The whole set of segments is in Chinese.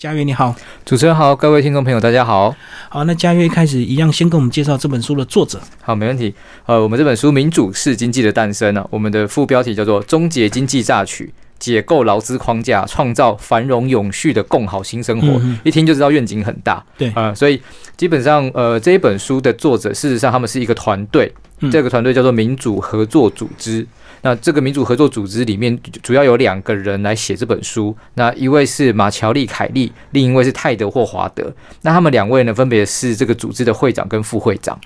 佳悦你好，主持人好，各位听众朋友大家好。好，那佳悦一开始一样，先跟我们介绍这本书的作者。好，没问题。呃，我们这本书《民主是经济的诞生》呢，我们的副标题叫做“终结经济榨取，解构劳资框架，创造繁荣永续的共好新生活”。一听就知道愿景很大。对啊，所以基本上，呃，这一本书的作者，事实上他们是一个团队，这个团队叫做民主合作组织。那这个民主合作组织里面主要有两个人来写这本书，那一位是马乔丽凯利，另一位是泰德霍华德。那他们两位呢，分别是这个组织的会长跟副会长。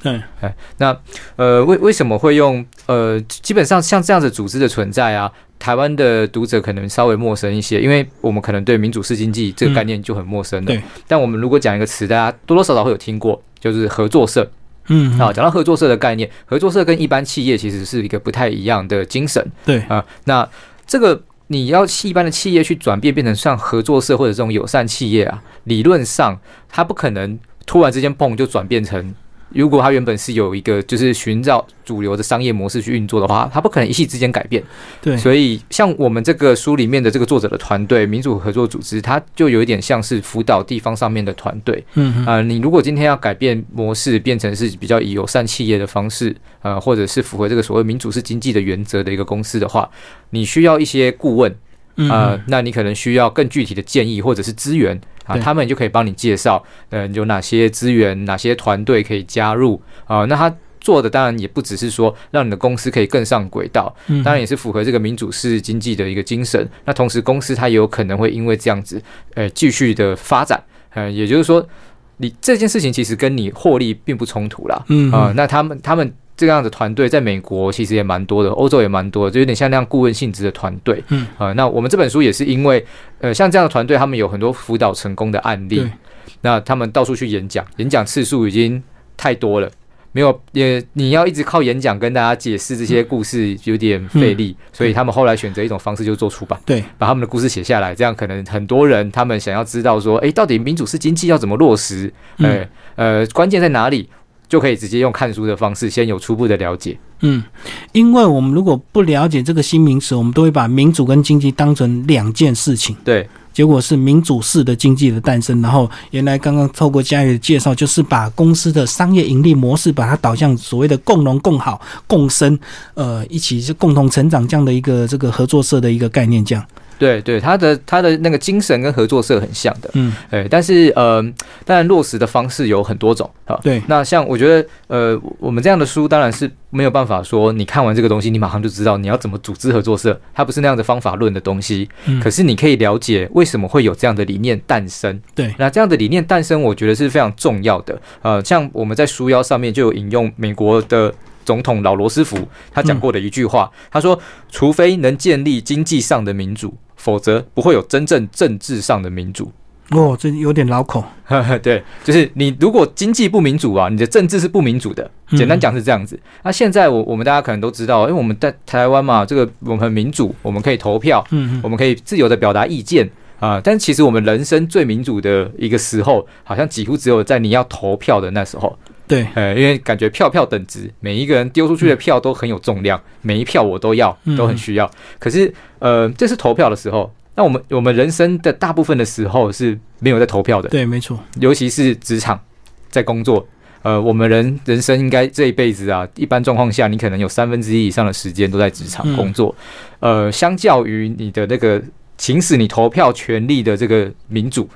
那呃，为为什么会用呃，基本上像这样子组织的存在啊，台湾的读者可能稍微陌生一些，因为我们可能对民主式经济这个概念就很陌生了。对，但我们如果讲一个词，大家多多少少会有听过，就是合作社。嗯，好，讲到合作社的概念，合作社跟一般企业其实是一个不太一样的精神。对啊，那这个你要一般的企业去转变变成像合作社或者这种友善企业啊，理论上它不可能突然之间蹦就转变成。如果它原本是有一个就是寻找主流的商业模式去运作的话，它不可能一夕之间改变。对，所以像我们这个书里面的这个作者的团队民主合作组织，它就有一点像是辅导地方上面的团队。嗯啊，你如果今天要改变模式，变成是比较以友善企业的方式，呃，或者是符合这个所谓民主式经济的原则的一个公司的话，你需要一些顾问啊，那你可能需要更具体的建议或者是资源。啊，他们就可以帮你介绍，嗯，有哪些资源、哪些团队可以加入啊？那他做的当然也不只是说让你的公司可以更上轨道，当然也是符合这个民主式经济的一个精神。那同时，公司它也有可能会因为这样子，呃，继续的发展。嗯，也就是说，你这件事情其实跟你获利并不冲突啦。嗯啊，那他们他们。这样的团队在美国其实也蛮多的，欧洲也蛮多，就有点像那样顾问性质的团队。嗯啊，那我们这本书也是因为，呃，像这样的团队，他们有很多辅导成功的案例。那他们到处去演讲，演讲次数已经太多了，没有也你要一直靠演讲跟大家解释这些故事，有点费力。所以他们后来选择一种方式，就做出版，对，把他们的故事写下来。这样可能很多人他们想要知道说，哎，到底民主式经济要怎么落实？呃呃，关键在哪里？就可以直接用看书的方式，先有初步的了解。嗯，因为我们如果不了解这个新名词，我们都会把民主跟经济当成两件事情。对，结果是民主式的经济的诞生。然后，原来刚刚透过嘉宇的介绍，就是把公司的商业盈利模式，把它导向所谓的共荣、共好、共生，呃，一起是共同成长这样的一个这个合作社的一个概念，这样。对对，他的他的那个精神跟合作社很像的，嗯，对，但是呃，当然落实的方式有很多种啊。对，那像我觉得呃，我们这样的书当然是没有办法说你看完这个东西，你马上就知道你要怎么组织合作社，它不是那样的方法论的东西。嗯，可是你可以了解为什么会有这样的理念诞生。对，那这样的理念诞生，我觉得是非常重要的。呃，像我们在书腰上面就有引用美国的。总统老罗斯福他讲过的一句话，他说：“除非能建立经济上的民主，否则不会有真正政治上的民主。”哦，这有点老口。对，就是你如果经济不民主啊，你的政治是不民主的。简单讲是这样子。那现在我我们大家可能都知道，因为我们在台湾嘛，这个我们很民主，我们可以投票，嗯，我们可以自由的表达意见啊。但其实我们人生最民主的一个时候，好像几乎只有在你要投票的那时候。对，呃，因为感觉票票等值，每一个人丢出去的票都很有重量，每一票我都要，都很需要。可是，呃，这是投票的时候，那我们我们人生的大部分的时候是没有在投票的。对，没错，尤其是职场，在工作，呃，我们人人生应该这一辈子啊，一般状况下，你可能有三分之一以上的时间都在职场工作。呃，相较于你的那个行使你投票权利的这个民主，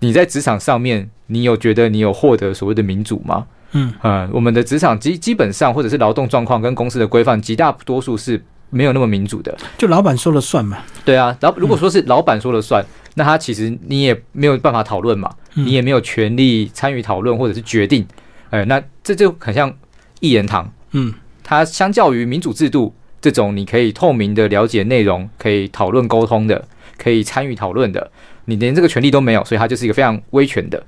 你在职场上面，你有觉得你有获得所谓的民主吗？嗯呃，我们的职场基基本上或者是劳动状况跟公司的规范，极大多数是没有那么民主的。就老板说了算嘛？对啊，然后如果说是老板说了算，那他其实你也没有办法讨论嘛，你也没有权利参与讨论或者是决定。哎，那这就很像一言堂。嗯，它相较于民主制度这种你可以透明的了解内容、可以讨论沟通的、可以参与讨论的，你连这个权利都没有，所以它就是一个非常威权的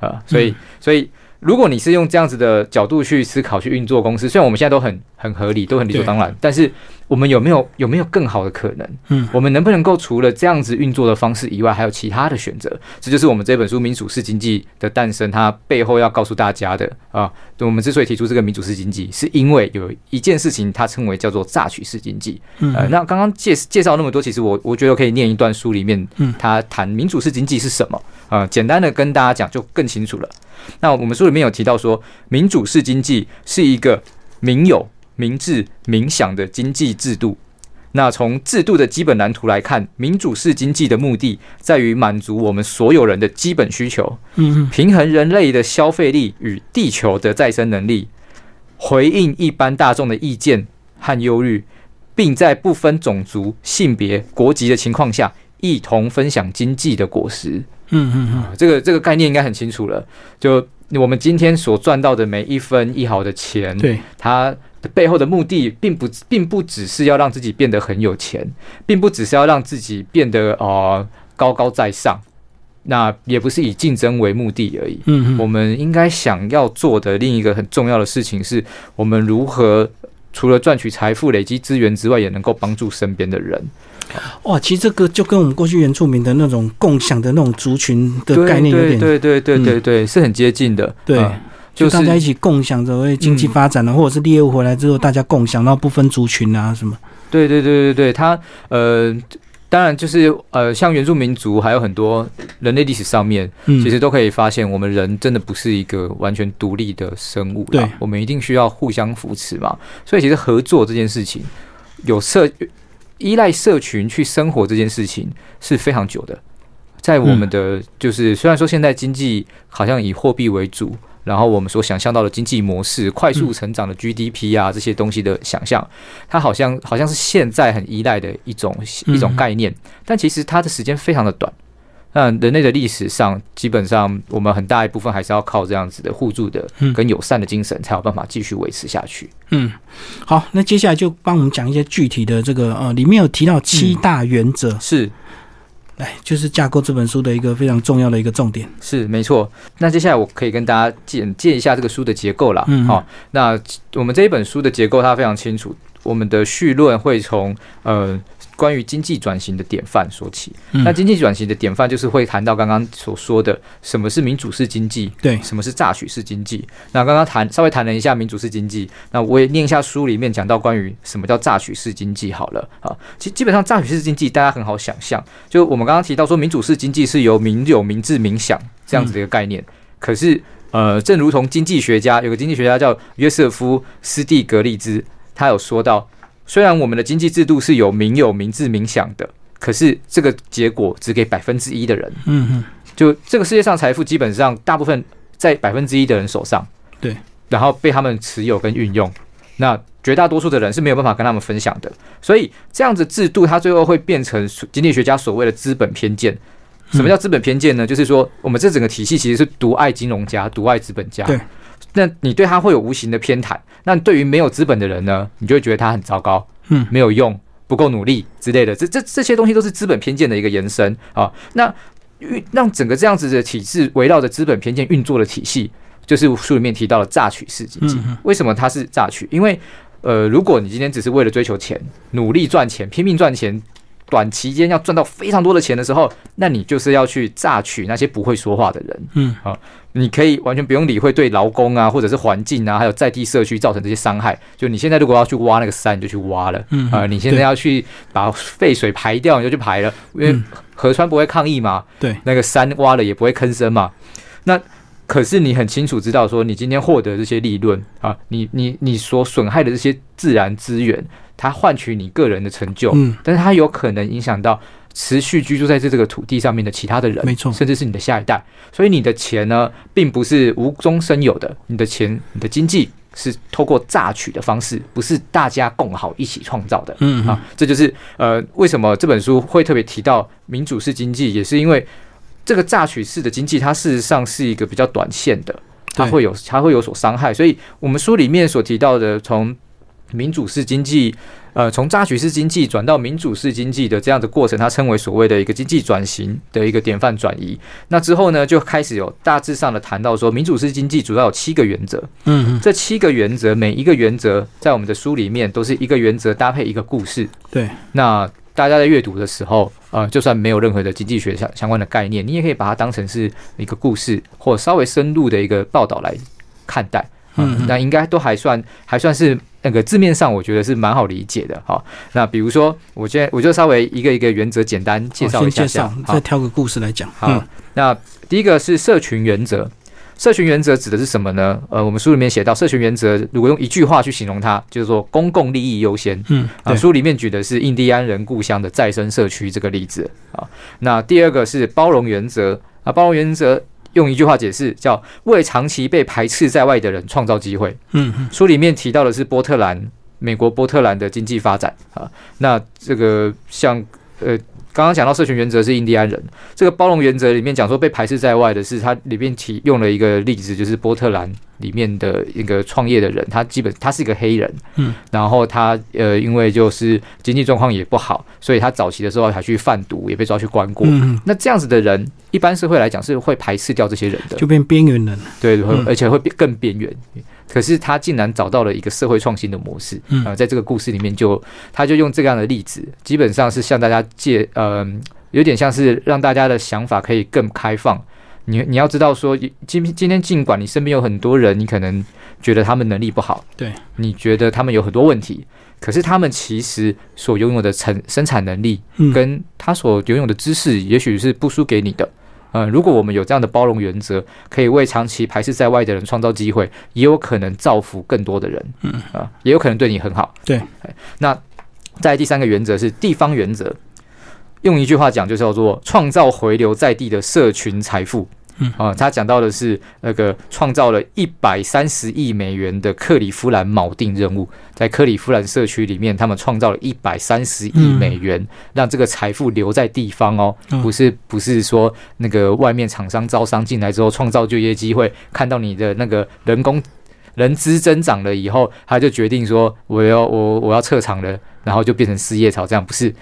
啊。所以，所以。如果你是用这样子的角度去思考、去运作公司，虽然我们现在都很很合理、都很理所当然，但是我们有没有有没有更好的可能？嗯，我们能不能够除了这样子运作的方式以外，还有其他的选择？这就是我们这本书《民主式经济的诞生》它背后要告诉大家的啊。我们之所以提出这个民主式经济，是因为有一件事情，它称为叫做榨取式经济。嗯，那刚刚介介绍那么多，其实我我觉得可以念一段书里面，嗯，他谈民主式经济是什么。呃，简单的跟大家讲就更清楚了。那我们书里面有提到说，民主式经济是一个民有、民治、民享的经济制度。那从制度的基本蓝图来看，民主式经济的目的在于满足我们所有人的基本需求，嗯平衡人类的消费力与地球的再生能力，回应一般大众的意见和忧虑，并在不分种族、性别、国籍的情况下，一同分享经济的果实。嗯嗯嗯，啊，这个这个概念应该很清楚了。就我们今天所赚到的每一分一毫的钱，对，它的背后的目的，并不并不只是要让自己变得很有钱，并不只是要让自己变得呃高高在上，那也不是以竞争为目的而已。嗯嗯，我们应该想要做的另一个很重要的事情，是我们如何除了赚取财富、累积资源之外，也能够帮助身边的人。哇，其实这个就跟我们过去原住民的那种共享的那种族群的概念有点，对对对对对对，是很接近的。对啊就就是大家一起共享着为经济发展啊，或者是猎物回来之后大家共享，然后不分族群啊什么。对对对对对，它呃，当然就是呃，像原住民族，还有很多人类历史上面，嗯，其实都可以发现，我们人真的不是一个完全独立的生物啦对我们一定需要互相扶持嘛。所以其实合作这件事情，有社依赖社群去生活这件事情是非常久的。在我们的就是虽然说现在经济好像以货币为主，然后我们所想象到的经济模式、快速成长的 GDP 啊这些东西的想象，它好像好像是现在很依赖的一种一种概念，但其实它的时间非常的短。那人类的历史上，基本上我们很大一部分还是要靠这样子的互助的嗯跟友善的精神，才有办法继续维持下去。嗯，好，那接下来就帮我们讲一些具体的这个呃，里面有提到七大原则，是来、就是架构这本书的一个非常重要的一个重点。是没错。那接下来我可以跟大家简介一下这个书的结构啦。嗯好、那我们这一本书的结构它非常清楚，我们的序论会从呃。关于经济转型的典范说起，嗯。那经济转型的典范就是会谈到刚刚所说的什么是民主式经济，对，什么是榨取式经济？那刚刚谈稍微谈了一下民主式经济，那我也念一下书里面讲到关于什么叫榨取式经济好了。啊。其基本上榨取式经济大家很好想象，就我们刚刚提到说民主式经济是由民有、民治、民享这样子的一个概念，可是呃，正如同经济学家有个经济学家叫约瑟夫斯蒂格利兹，他有说到，虽然我们的经济制度是有民有、民治、民享的，可是这个结果只给百分之一的人。嗯嗯，就这个世界上财富基本上大部分在百分之一的人手上，对，然后被他们持有跟运用，那绝大多数的人是没有办法跟他们分享的，所以这样子制度它最后会变成经济学家所谓的资本偏见。什么叫资本偏见呢？就是说我们这整个体系其实是独爱金融家、独爱资本家。对，那你对他会有无形的偏袒。那对于没有资本的人呢，你就会觉得他很糟糕，嗯没有用，不够努力之类的。这这这些东西都是资本偏见的一个延伸啊。那运让整个这样子的体制围绕着资本偏见运作的体系，就是书里面提到的榨取式经济。为什么它是榨取？因为呃，如果你今天只是为了追求钱，努力赚钱，拼命赚钱，短期间要赚到非常多的钱的时候，那你就是要去榨取那些不会说话的人。嗯，好、你可以完全不用理会对劳工啊，或者是环境啊，还有在地社区造成这些伤害。就你现在如果要去挖那个山，你就去挖了。嗯啊、你现在要去把废水排掉，你就去排了，因为嗯河川不会抗议嘛。对，那个山挖了也不会吭声嘛。那可是你很清楚知道说，你今天获得这些利润啊，你你你所损害的这些自然资源，它换取你个人的成就，嗯，但是它有可能影响到持续居住在这这个土地上面的其他的人，没错。甚至是你的下一代。所以你的钱呢，并不是无中生有的，你的钱、你的经济是透过榨取的方式，不是大家共好一起创造的。嗯啊，这就是呃，为什么这本书会特别提到民主式经济，也是因为这个榨取式的经济，它事实上是一个比较短线的，它会有它会有所伤害，所以我们书里面所提到的从民主式经济。呃，从榨取式经济转到民主式经济的这样的过程，它称为所谓的一个经济转型的一个典范转移。那之后呢，就开始有大致上的谈到说，民主式经济主要有七个原则，嗯嗯，这七个原则，每一个原则在我们的书里面都是一个原则搭配一个故事。对，那大家在阅读的时候，呃，就算没有任何的经济学相相关的概念，你也可以把它当成是一个故事，或稍微深入的一个报道来看待。嗯嗯那应该都还算还算是，那个字面上我觉得是蛮好理解的。哈，那比如说，我现在我就稍微一个一个原则简单介绍一下，再挑个故事来讲。好，那第一个是社群原则。社群原则指的是什么呢？呃，我们书里面写到，社群原则如果用一句话去形容它，就是说公共利益优先。嗯，啊，书里面举的是印第安人故乡的再生社区这个例子啊。那第二个是包容原则啊，包容原则。用一句话解释，叫为长期被排斥在外的人创造机会。嗯，书里面提到的是波特兰，美国波特兰的经济发展啊。那这个像呃。刚刚讲到社群原则是印第安人，这个包容原则里面讲说被排斥在外的是它里面提用了一个例子，就是波特兰里面的一个创业的人，他基本他是一个黑人，嗯，然后他呃因为就是经济状况也不好，所以他早期的时候还去贩毒，也被抓去关过。嗯，那这样子的人，一般社会来讲是会排斥掉这些人的，就变边缘人，对，而且会变更边缘。可是他竟然找到了一个社会创新的模式，啊，在这个故事里面就他就用这样的例子，基本上是向大家借，呃，有点像是让大家的想法可以更开放。你你要知道说，今今天尽管你身边有很多人，你可能觉得他们能力不好，对，你觉得他们有很多问题，可是他们其实所拥有的成生产能力，跟他所拥有的知识，也许是不输给你的。嗯，如果我们有这样的包容原则，可以为长期排斥在外的人创造机会，也有可能造福更多的人。嗯啊，也有可能对你很好。对，那在第三个原则是地方原则，用一句话讲就叫做创造回流在地的社群财富。嗯。啊，他讲到的是那个创造了一百三十亿美元的克里夫兰锚定任务，在克里夫兰社区里面，他们创造了一百三十亿美元，让这个财富留在地方哦，不是不是说那个外面厂商招商进来之后创造就业机会，看到你的那个人工人资增长了以后，他就决定说我要我我要撤场了，然后就变成失业潮，这样不是。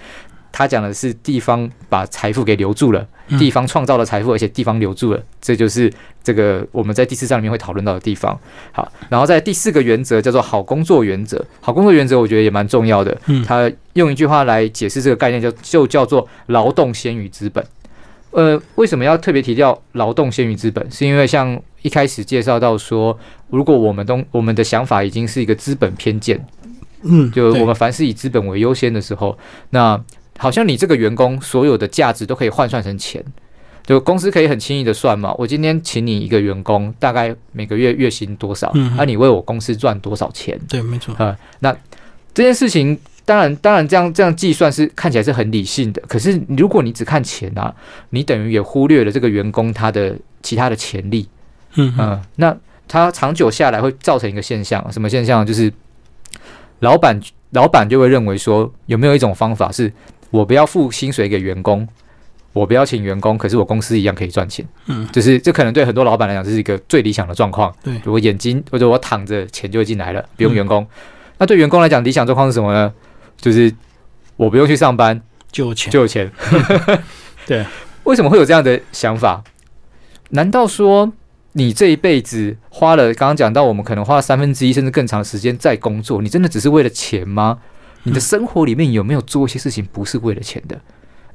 他讲的是地方把财富给留住了，地方创造了财富，而且地方留住了，这就是这个我们在第四章里面会讨论到的地方。好，然后在第四个原则叫做好工作原则，好工作原则我觉得也蛮重要的。嗯，他用一句话来解释这个概念，叫就叫做劳动先于资本。呃，为什么要特别提到劳动先于资本？是因为像一开始介绍到说，如果我们东我们的想法已经是一个资本偏见，嗯，就我们凡是以资本为优先的时候，那好像你这个员工所有的价值都可以换算成钱，就公司可以很轻易的算嘛。我今天请你一个员工，大概每个月月薪多少？嗯，那你为我公司赚多少钱？对，没错。啊，那这件事情当然当然这样这样计算是看起来是很理性的。可是如果你只看钱啊，你等于也忽略了这个员工他的其他的潜力。嗯嗯，那他长久下来会造成一个现象，什么现象？就是老板老板就会认为说，有没有一种方法是？我不要付薪水给员工，我不要请员工，可是我公司一样可以赚钱。嗯，就是这可能对很多老板来讲，这是一个最理想的状况。对，我眼睛或者我躺着，钱就会进来了，不用员工。那对员工来讲，理想状况是什么呢？就是我不用去上班，就有钱，就有钱。对，为什么会有这样的想法？难道说你这一辈子花了刚刚讲到，我们可能花了三分之一甚至更长的时间在工作，你真的只是为了钱吗？你的生活里面有没有做一些事情不是为了钱的？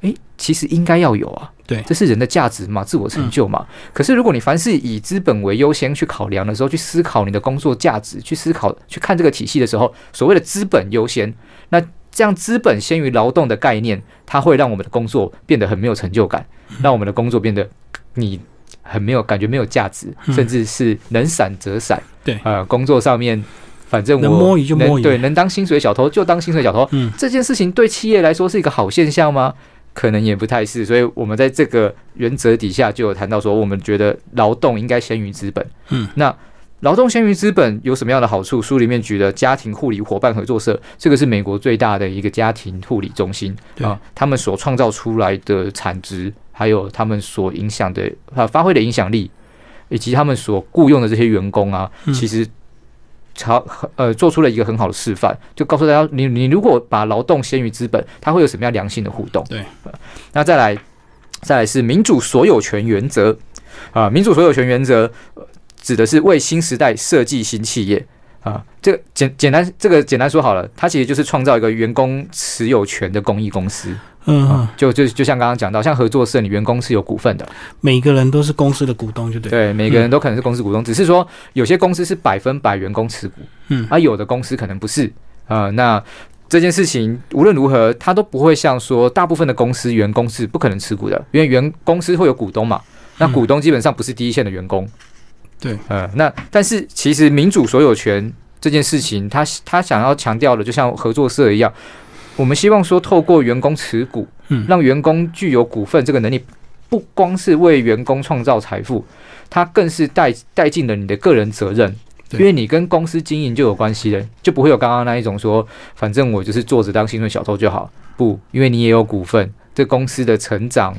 诶，其实应该要有啊。对，这是人的价值嘛，自我成就嘛。可是如果你凡是以资本为优先去考量的时候，去思考你的工作价值，去思考去看这个体系的时候，所谓的资本优先，那这样资本先于劳动的概念，它会让我们的工作变得很没有成就感，让我们的工作变得你很没有感觉、没有价值，甚至是能闪则闪。对，呃，工作上面。反正我能摸鱼就摸鱼，对，能当薪水小偷就当薪水小偷。嗯，这件事情对企业来说是一个好现象吗？可能也不太是。所以我们在这个原则底下就有谈到说，我们觉得劳动应该先于资本。嗯，那劳动先于资本有什么样的好处？书里面举的家庭护理伙伴合作社，这个是美国最大的一个家庭护理中心啊，他们所创造出来的产值，还有他们所影响的啊发挥的影响力，以及他们所雇佣的这些员工啊，其实。超呃，做出了一个很好的示范，就告诉大家，你你如果把劳动先于资本，它会有什么样良性的互动？对，那再来，再来是民主所有权原则啊，民主所有权原则指的是为新时代设计新企业啊，这个简简单，这个简单说好了，它其实就是创造一个员工持有权的公益公司。嗯，就就就像刚刚讲到，像合作社，你员工是有股份的，每个人都是公司的股东，就对。对，每个人都可能是公司股东，只是说有些公司是百分百员工持股，嗯，而有的公司可能不是。啊，那这件事情无论如何，它都不会像说大部分的公司员工是不可能持股的，因为员公司会有股东嘛，那股东基本上不是第一线的员工。对，呃，那但是其实民主所有权这件事情，他他想要强调的，就像合作社一样，我们希望说透过员工持股，嗯，让员工具有股份这个能力，不光是为员工创造财富，它更是带带进了你的个人责任，因为你跟公司经营就有关系了，就不会有刚刚那一种说，反正我就是坐着当薪水小偷就好，不，因为你也有股份，这公司的成长。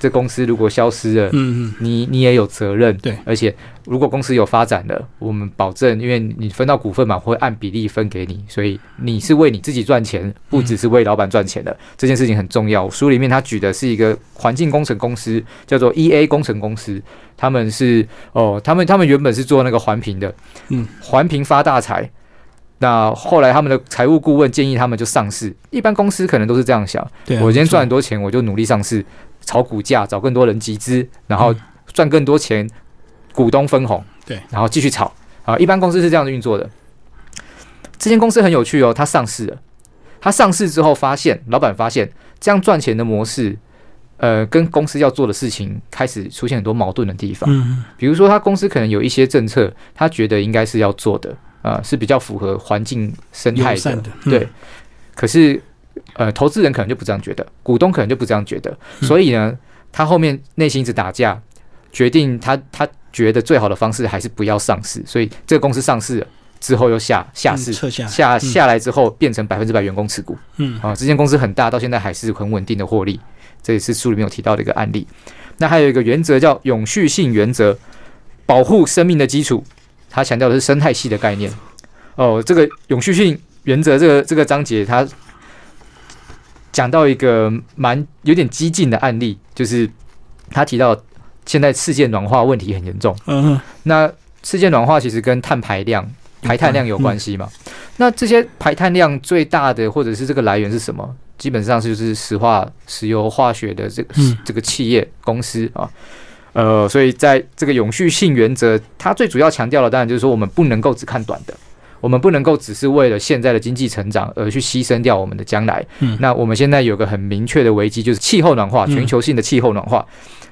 这公司如果消失了，嗯嗯，你你也有责任，对，而且如果公司有发展了，我们保证，因为你分到股份嘛，会按比例分给你，所以你是为你自己赚钱，不只是为老板赚钱的，这件事情很重要。书里面他举的是一个环境工程公司，叫做 E A 工程公司，他们是哦，他们他们原本是做那个环评的，嗯，环评发大财。那后来他们的财务顾问建议他们就上市，一般公司可能都是这样想，对，我今天赚很多钱，我就努力上市。炒股价，找更多人集资，然后赚更多钱，股东分红，对，然后继续炒啊。一般公司是这样运作的。这间公司很有趣哦，它上市了。它上市之后，发现老板发现这样赚钱的模式，呃，跟公司要做的事情开始出现很多矛盾的地方。嗯，比如说，他公司可能有一些政策，他觉得应该是要做的，啊，是比较符合环境生态的，对。可是。呃，投资人可能就不这样觉得，股东可能就不这样觉得，所以呢，他后面内心一直打架，决定他他觉得最好的方式还是不要上市，所以这个公司上市了之后又下下市，下下下来之后变成百分之百员工持股，嗯啊，这间公司很大，到现在还是很稳定的获利，这也是书里面有提到的一个案例。那还有一个原则叫永续性原则，保护生命的基础，它强调的是生态系的概念。哦，这个永续性原则这个这个章节它。讲到一个蛮有点激进的案例，就是他提到现在世界暖化问题很严重。嗯，那世界暖化其实跟碳排量、排碳量有关系嘛？那这些排碳量最大的或者是这个来源是什么？基本上就是石化、石油、化学的这个这个企业公司啊。呃，所以在这个永续性原则，它最主要强调的当然就是说，我们不能够只看短的。我们不能够只是为了现在的经济成长而去牺牲掉我们的将来。嗯，那我们现在有个很明确的危机，就是气候暖化，全球性的气候暖化。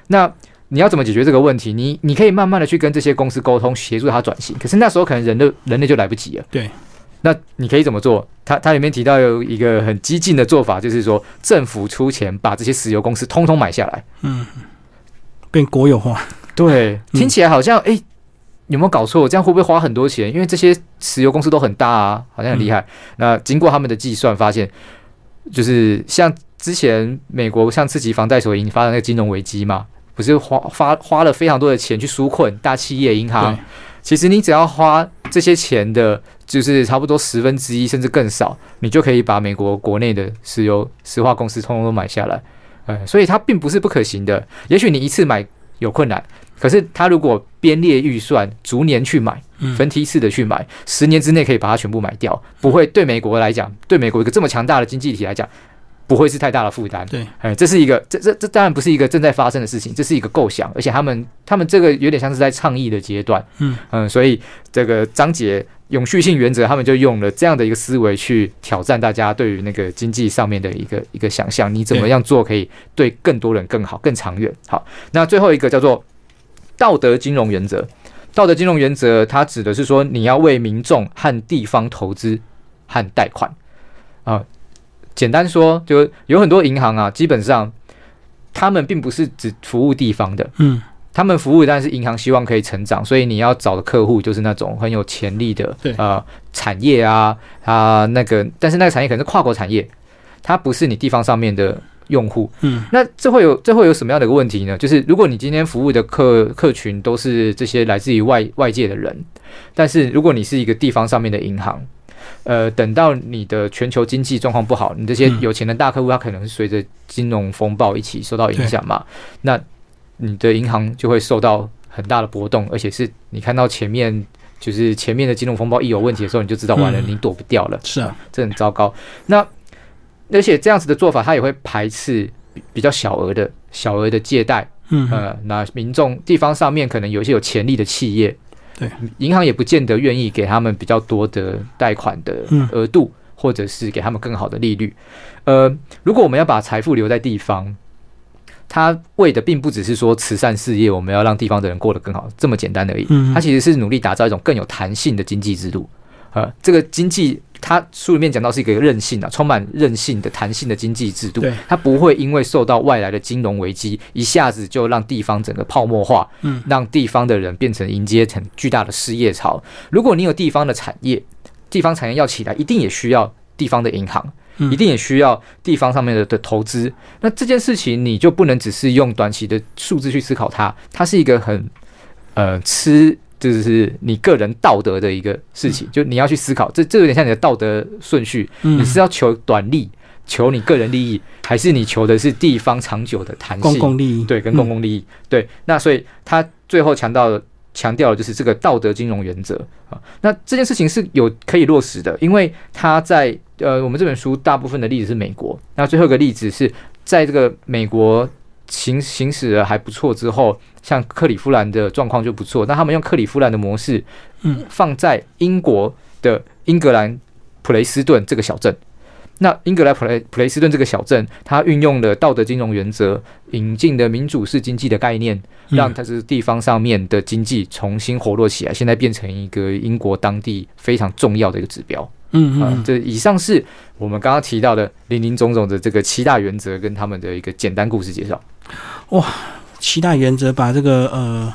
那你要怎么解决这个问题？你你可以慢慢的去跟这些公司沟通，协助他转型。可是那时候可能人的人类就来不及了。对，那你可以怎么做？它它里面提到有一个很激进的做法，就是说政府出钱把这些石油公司通通买下来，嗯，变国有化。对，听起来好像哎。有没有搞错？这样会不会花很多钱？因为这些石油公司都很大啊，好像很厉害。那经过他们的计算，发现就是像之前美国像次级房贷所引发的那个金融危机嘛，不是花花花了非常多的钱去纾困大企业银行。其实你只要花这些钱的，就是差不多十分之一甚至更少，你就可以把美国国内的石油石化公司通通都买下来。呃，所以它并不是不可行的。也许你一次买有困难。可是它如果编列预算，逐年去买，分批次的去买，十年之内可以把它全部买掉，不会对美国来讲，对美国一个这么强大的经济体来讲，不会是太大的负担。对，哎，这是一个，这这这当然不是一个正在发生的事情，这是一个构想，而且他们他们这个有点像是在倡议的阶段。嗯嗯，所以这个章节永续性原则，他们就用了这样的一个思维去挑战大家对于那个经济上面的一个一个想象，你怎么样做可以对更多人更好、更长远？好，那最后一个叫做。道德金融原则，道德金融原则，它指的是说，你要为民众和地方投资和贷款啊。简单说，就有很多银行啊，基本上他们并不是只服务地方的，嗯，他们服务但是银行希望可以成长，所以你要找的客户就是那种很有潜力的，对呃，产业啊，啊那个，但是那个产业可能是跨国产业，它不是你地方上面的。用户，嗯，那这会有这会有什么样的一个问题呢？就是如果你今天服务的客客群都是这些来自于外外界的人，但是如果你是一个地方上面的银行，呃，等到你的全球经济状况不好，你这些有钱的大客户，他可能随着金融风暴一起受到影响嘛，那你的银行就会受到很大的波动，而且是你看到前面。就是前面的金融风暴一有问题的时候，你就知道完了，嗯你躲不掉了。是啊，这很糟糕。那而且这样子的做法，它也会排斥比比较小额的小额的借贷。嗯呃，那民众地方上面可能有一些有潜力的企业，对，银行也不见得愿意给他们比较多的贷款的嗯额度，或者是给他们更好的利率。呃，如果我们要把财富留在地方，它为的并不只是说慈善事业，我们要让地方的人过得更好这么简单而已。嗯它其实是努力打造一种更有弹性的经济制度。呃，这个经济，它书里面讲到是一个韧性啊，充满韧性的弹性的经济制度，它不会因为受到外来的金融危机，一下子就让地方整个泡沫化，嗯，让地方的人变成迎接很巨大的失业潮。如果你有地方的产业，地方产业要起来，一定也需要地方的银行。嗯一定也需要地方上面的的投资。那这件事情你就不能只是用短期的数字去思考它，它是一个很呃吃就是你个人道德的一个事情，就你要去思考，这这有点像你的道德顺序，嗯你是要求短利，求你个人利益，还是你求的是地方长久的弹性？公共利益，对，跟公共利益。对，那所以他最后强调强调的就是这个道德金融原则啊。那这件事情是有可以落实的，因为他在呃，我们这本书大部分的例子是美国，那最后一个例子是在这个美国行行驶的还不错之后，像克里夫兰的状况就不错，那他们用克里夫兰的模式，嗯，放在英国的英格兰普雷斯顿这个小镇。那英格兰普雷普雷斯顿这个小镇，它运用了道德金融原则，引进的民主式经济的概念，嗯让它是地方上面的经济重新活络起来，现在变成一个英国当地非常重要的一个指标。啊、嗯嗯，这以上是我们刚刚提到的林林总总的这个七大原则跟他们的一个简单故事介绍。七大原则把这个呃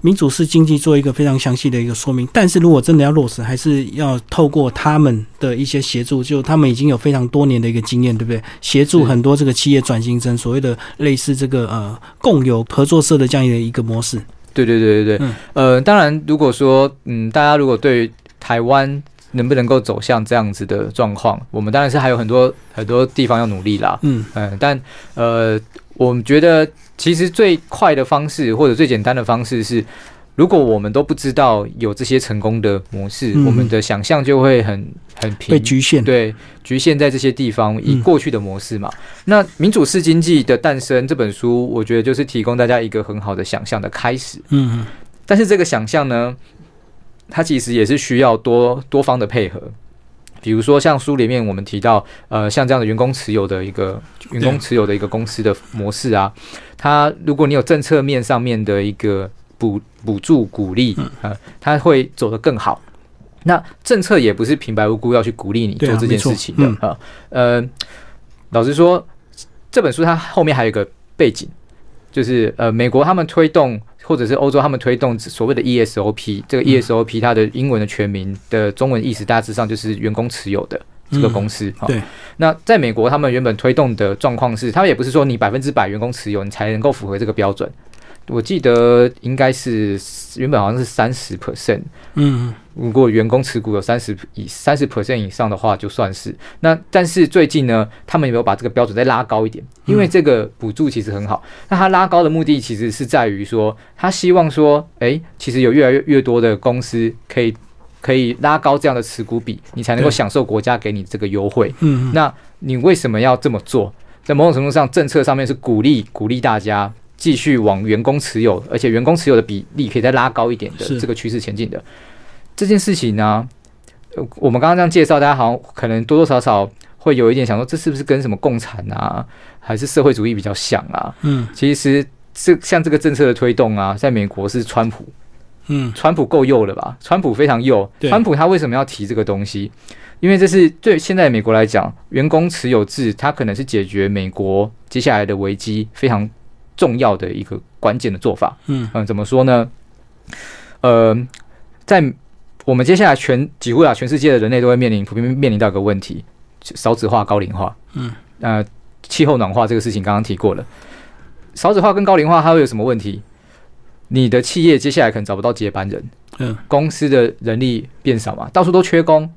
民主式经济做一个非常详细的一个说明。但是如果真的要落实，还是要透过他们的一些协助，就他们已经有非常多年的一个经验，对不对？协助很多这个企业转型成所谓的类似这个呃共有合作社的这样的一个模式。对对对对对，嗯呃，当然，如果说嗯，大家如果对台湾能不能够走向这样子的状况，我们当然是还有很多很多地方要努力啦。嗯嗯，但呃，我们觉得其实最快的方式或者最简单的方式是，如果我们都不知道有这些成功的模式，嗯我们的想象就会很很被平。局限。对，局限在这些地方，以嗯过去的模式嘛。那民主式经济的诞生这本书，我觉得就是提供大家一个很好的想象的开始。嗯嗯但是这个想象呢，它其实也是需要多多方的配合。比如说，像书里面我们提到，呃，像这样的员工持有的一个员工持有的一个公司的模式啊，它如果你有政策面上面的一个补补助鼓励，啊呃，它会走得更好。那政策也不是平白无故要去鼓励你做这件事情的嗯。啊、呃，老实说，这本书它后面还有一个背景，就是呃，美国他们推动，或者是欧洲他们推动所谓的 ESOP，这个嗯 ESOP 它的英文的全名的中文意思大致上就是员工持有的这个公司。哈对，那在美国他们原本推动的状况是，他们也不是说你百分之百员工持有你才能够符合这个标准。我记得应该是原本好像是三十 percent，嗯如果员工持股有三十以三十 percent 以上的话，就算是那。但是最近呢，他们有没有把这个标准再拉高一点？因为这个补助其实很好。那他拉高的目的其实是在于说，他希望说，诶，其实有越来越越多的公司可以可以拉高这样的持股比，你才能够享受国家给你这个优惠。嗯嗯那你为什么要这么做？在某种程度上，政策上面是鼓励鼓励大家继续往员工持有，而且员工持有的比例可以再拉高一点的这个趋势前进的这件事情呢，呃我们刚刚这样介绍，大家好像可能多多少少会有一点想说，这是不是跟什么共产啊，还是社会主义比较像啊？嗯其实这像这个政策的推动啊，在美国是川普，嗯川普够右了吧？川普非常右。川普他为什么要提这个东西？因为这是对现在美国来讲，员工持有制，它可能是解决美国接下来的危机非常重要的一个关键的做法。嗯嗯，怎么说呢？呃，在我们接下来全几乎啊全世界的人类都会面临普遍面临到一个问题：少子化、高龄化。嗯，呃，气候暖化这个事情刚刚提过了。少子化跟高龄化它会有什么问题？你的企业接下来可能找不到接班人，嗯公司的人力变少嘛，到处都缺工，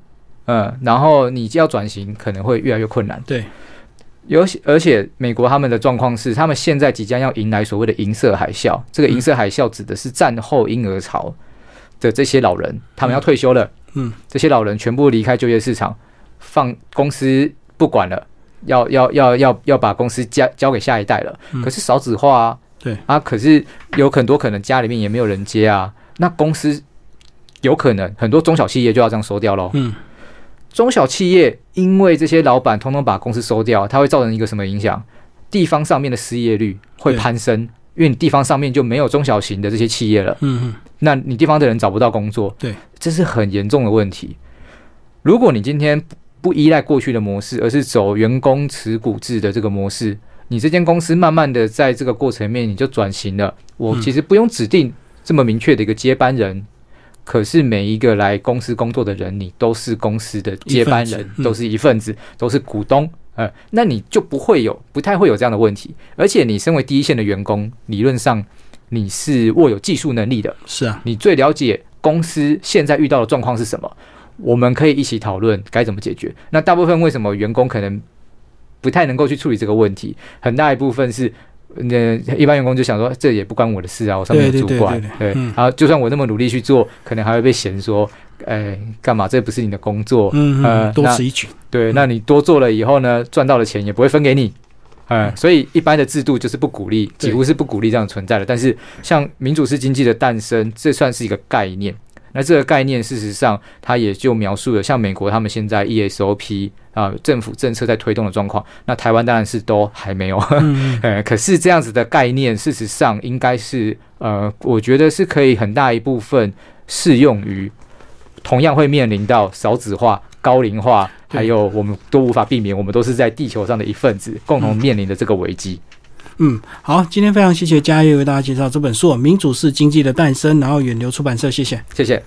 嗯，然后你要转型可能会越来越困难。对，尤其而且美国他们的状况是，他们现在即将要迎来所谓的银色海啸。这个银色海啸指的是战后婴儿潮，的这些老人，他们要退休了，嗯，这些老人全部离开就业市场，放公司不管了，要要要要要把公司交交给下一代了。可是少子化啊，对啊，可是有很多可能家里面也没有人接啊，那公司有可能很多中小企业就要这样收掉喽。嗯，中小企业因为这些老板通通把公司收掉，它会造成一个什么影响？地方上面的失业率会攀升，因为你地方上面就没有中小型的这些企业了。嗯嗯，那你地方的人找不到工作，对，这是很严重的问题。如果你今天不依赖过去的模式，而是走员工持股制的这个模式，你这间公司慢慢的在这个过程里面你就转型了。我其实不用指定这么明确的一个接班人，可是每一个来公司工作的人，你都是公司的接班人，都是一份子，都是股东。呃，那你就不会有，不太会有这样的问题。而且你身为第一线的员工，理论上你是握有技术能力的，是啊，你最了解公司现在遇到的状况是什么，我们可以一起讨论该怎么解决。那大部分为什么员工可能不太能够去处理这个问题？很大一部分是。那一般员工就想说，这也不关我的事啊，我上面有主管，对然后就算我那么努力去做，可能还会被嫌说，哎，干嘛？这不是你的工作，嗯嗯，多呃那此一举，对，那你多做了以后呢，赚到的钱也不会分给你，嗯，所以一般的制度就是不鼓励，对几乎是不鼓励这样存在的。但是像民主式经济的诞生，这算是一个概念。那这个概念事实上，它也就描述了像美国他们现在 ESOP 啊、政府政策在推动的状况。那台湾当然是都还没有，呃，可是这样子的概念，事实上应该是呃，我觉得是可以很大一部分适用于同样会面临到少子化、高龄化，对还有我们都无法避免，我们都是在地球上的一份子，共同面临的这个危机。嗯，嗯好，今天非常谢谢嘉悦为大家介绍这本书《民主式经济的诞生》，然后远流出版社，谢谢。谢谢。